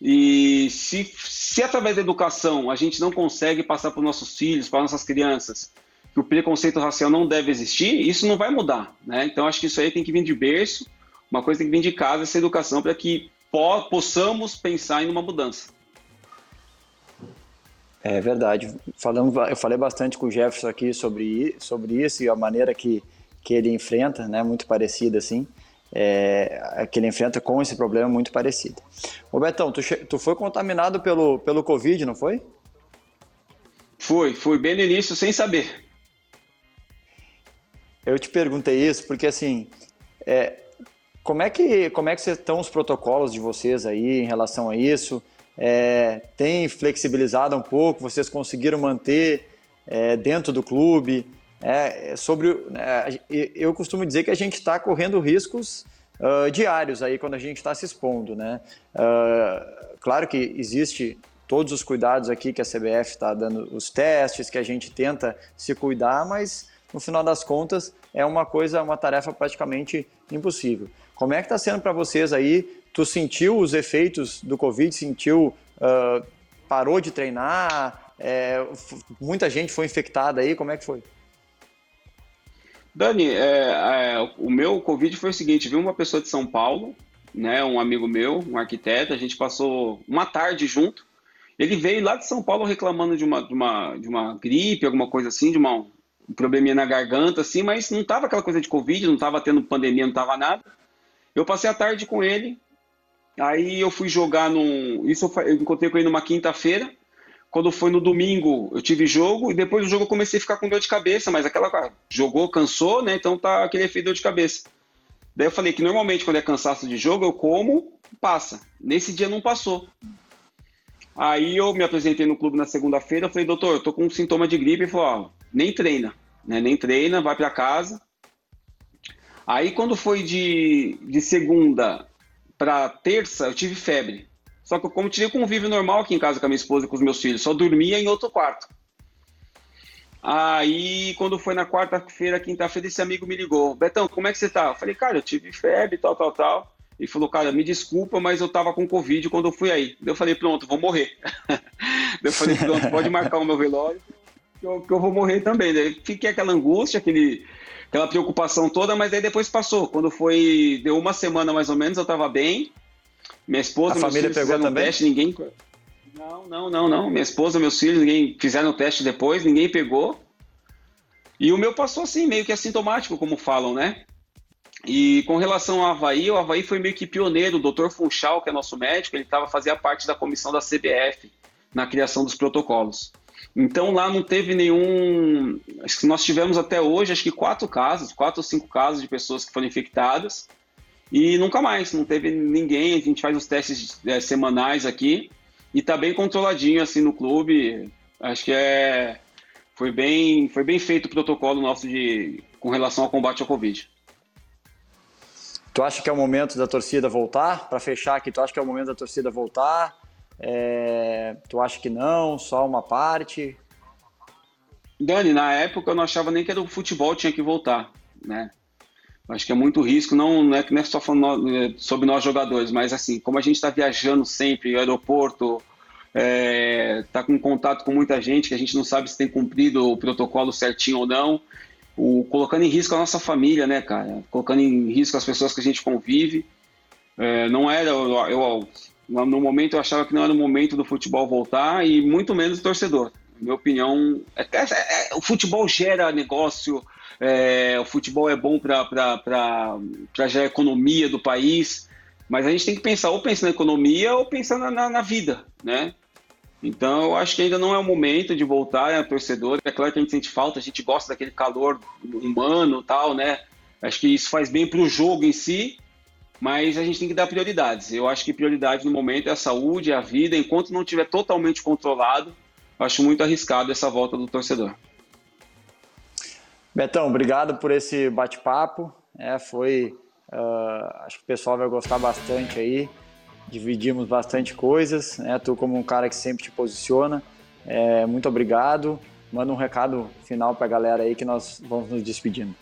e se, se através da educação a gente não consegue passar para os nossos filhos, para nossas crianças, que o preconceito racial não deve existir, isso não vai mudar. Né? Então, acho que isso aí tem que vir de berço, uma coisa tem que vir de casa, essa educação, para que po possamos pensar em uma mudança. É verdade. Falando, eu falei bastante com o Jefferson aqui sobre, sobre isso e a maneira que, que ele enfrenta, né, muito parecida assim, é, que ele enfrenta com esse problema muito parecido. Ô Betão, tu, tu foi contaminado pelo, pelo Covid, não foi? Fui, fui bem no início sem saber. Eu te perguntei isso porque, assim, é, como, é que, como é que estão os protocolos de vocês aí em relação a isso? É, tem flexibilizado um pouco? Vocês conseguiram manter é, dentro do clube? É, sobre, né, eu costumo dizer que a gente está correndo riscos uh, diários aí quando a gente está se expondo, né? Uh, claro que existe todos os cuidados aqui que a CBF está dando, os testes que a gente tenta se cuidar, mas no final das contas, é uma coisa, uma tarefa praticamente impossível. Como é que está sendo para vocês aí? Tu sentiu os efeitos do Covid? Sentiu, uh, parou de treinar? É, muita gente foi infectada aí, como é que foi? Dani, é, é, o meu Covid foi o seguinte, vi uma pessoa de São Paulo, né, um amigo meu, um arquiteto, a gente passou uma tarde junto, ele veio lá de São Paulo reclamando de uma, de uma, de uma gripe, alguma coisa assim, de uma, um probleminha na garganta, assim, mas não tava aquela coisa de Covid, não tava tendo pandemia, não tava nada. Eu passei a tarde com ele, aí eu fui jogar num. Isso eu, encontrei com ele numa quinta-feira. Quando foi no domingo, eu tive jogo, e depois do jogo eu comecei a ficar com dor de cabeça, mas aquela. Jogou, cansou, né? Então tá aquele efeito dor de cabeça. Daí eu falei que normalmente quando é cansaço de jogo, eu como, passa. Nesse dia não passou. Aí eu me apresentei no clube na segunda-feira, falei, doutor, eu tô com um sintoma de gripe. Ele falou, ó, nem treina, né? Nem treina, vai para casa. Aí quando foi de, de segunda para terça, eu tive febre. Só que como tive convívio normal aqui em casa com a minha esposa e com os meus filhos, só dormia em outro quarto. Aí, quando foi na quarta-feira, quinta-feira, esse amigo me ligou. Betão, como é que você tá? Eu falei, cara, eu tive febre, tal, tal, tal. E falou, cara, me desculpa, mas eu tava com Covid quando eu fui aí. Eu falei, pronto, vou morrer. eu falei, pronto, pode marcar o meu velório que eu, que eu vou morrer também. Daí fiquei aquela angústia, aquele, aquela preocupação toda, mas aí depois passou. Quando foi, deu uma semana mais ou menos, eu estava bem. Minha esposa, a família pegou também? teste, ninguém. Não, não, não, não. Minha esposa, meus filhos, ninguém fizeram o teste depois, ninguém pegou. E o meu passou assim, meio que assintomático, como falam, né? E com relação ao Havaí, o Havaí foi meio que pioneiro. O Dr. Funchal, que é nosso médico, ele estava fazia parte da comissão da CBF na criação dos protocolos. Então lá não teve nenhum. Nós tivemos até hoje, acho que quatro casos, quatro ou cinco casos de pessoas que foram infectadas e nunca mais, não teve ninguém. A gente faz os testes é, semanais aqui e tá bem controladinho assim no clube. Acho que é foi bem foi bem feito o protocolo nosso de com relação ao combate ao Covid. Tu acha que é o momento da torcida voltar? Para fechar aqui, tu acha que é o momento da torcida voltar? É, tu acha que não, só uma parte? Dani, na época eu não achava nem que era o futebol tinha que voltar, né? Acho que é muito risco, não, não é não é só falando é, sobre nós jogadores, mas assim, como a gente está viajando sempre, aeroporto, é, tá com contato com muita gente que a gente não sabe se tem cumprido o protocolo certinho ou não, o, colocando em risco a nossa família, né, cara? Colocando em risco as pessoas que a gente convive. É, não era, eu, eu no momento eu achava que não era o momento do futebol voltar e muito menos o torcedor. Na minha opinião, é, é, é, o futebol gera negócio, é, o futebol é bom para gerar economia do país, mas a gente tem que pensar ou pensar na economia ou pensar na, na, vida, né? Então eu acho que ainda não é o momento de voltar a torcedor. É claro que a gente sente falta, a gente gosta daquele calor humano tal, né? Acho que isso faz bem para o jogo em si, mas a gente tem que dar prioridades. Eu acho que prioridade no momento é a saúde, é a vida. Enquanto não estiver totalmente controlado, acho muito arriscado essa volta do torcedor. Betão, obrigado por esse bate-papo. É, foi. Uh, acho que o pessoal vai gostar bastante aí. Dividimos bastante coisas. Né? Tu, como um cara que sempre te posiciona, é, muito obrigado. Manda um recado final para a galera aí que nós vamos nos despedindo.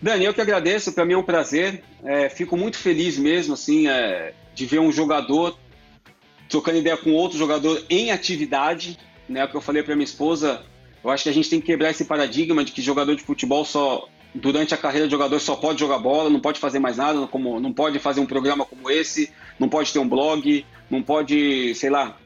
Dani, eu que agradeço, para mim é um prazer. É, fico muito feliz mesmo, assim, é, de ver um jogador trocando ideia com outro jogador em atividade, né? O que eu falei para minha esposa, eu acho que a gente tem que quebrar esse paradigma de que jogador de futebol só durante a carreira de jogador só pode jogar bola, não pode fazer mais nada, como não pode fazer um programa como esse, não pode ter um blog, não pode, sei lá,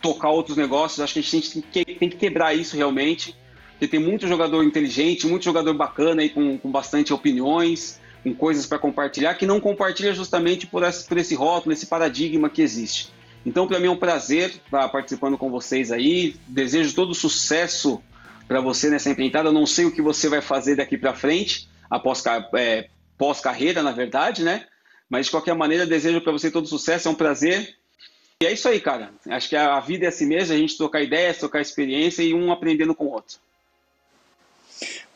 tocar outros negócios. Acho que a gente tem que, tem que quebrar isso realmente porque tem muito jogador inteligente, muito jogador bacana aí com, com bastante opiniões, com coisas para compartilhar, que não compartilha justamente por esse, por esse rótulo, esse paradigma que existe. Então, para mim é um prazer estar participando com vocês aí. Desejo todo sucesso para você nessa empreitada. Eu não sei o que você vai fazer daqui para frente, após é, pós-carreira, na verdade, né? Mas de qualquer maneira, desejo para você todo sucesso. É um prazer. E é isso aí, cara. Acho que a vida é assim mesmo, a gente trocar ideias, trocar experiência e um aprendendo com o outro.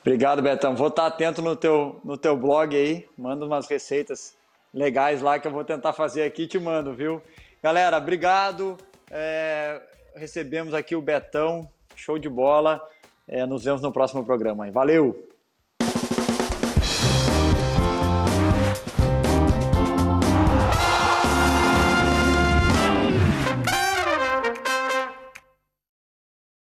Obrigado, Betão. Vou estar atento no teu, no teu blog aí. Manda umas receitas legais lá que eu vou tentar fazer aqui e te mando, viu? Galera, obrigado. É, recebemos aqui o Betão. Show de bola. É, nos vemos no próximo programa. Valeu!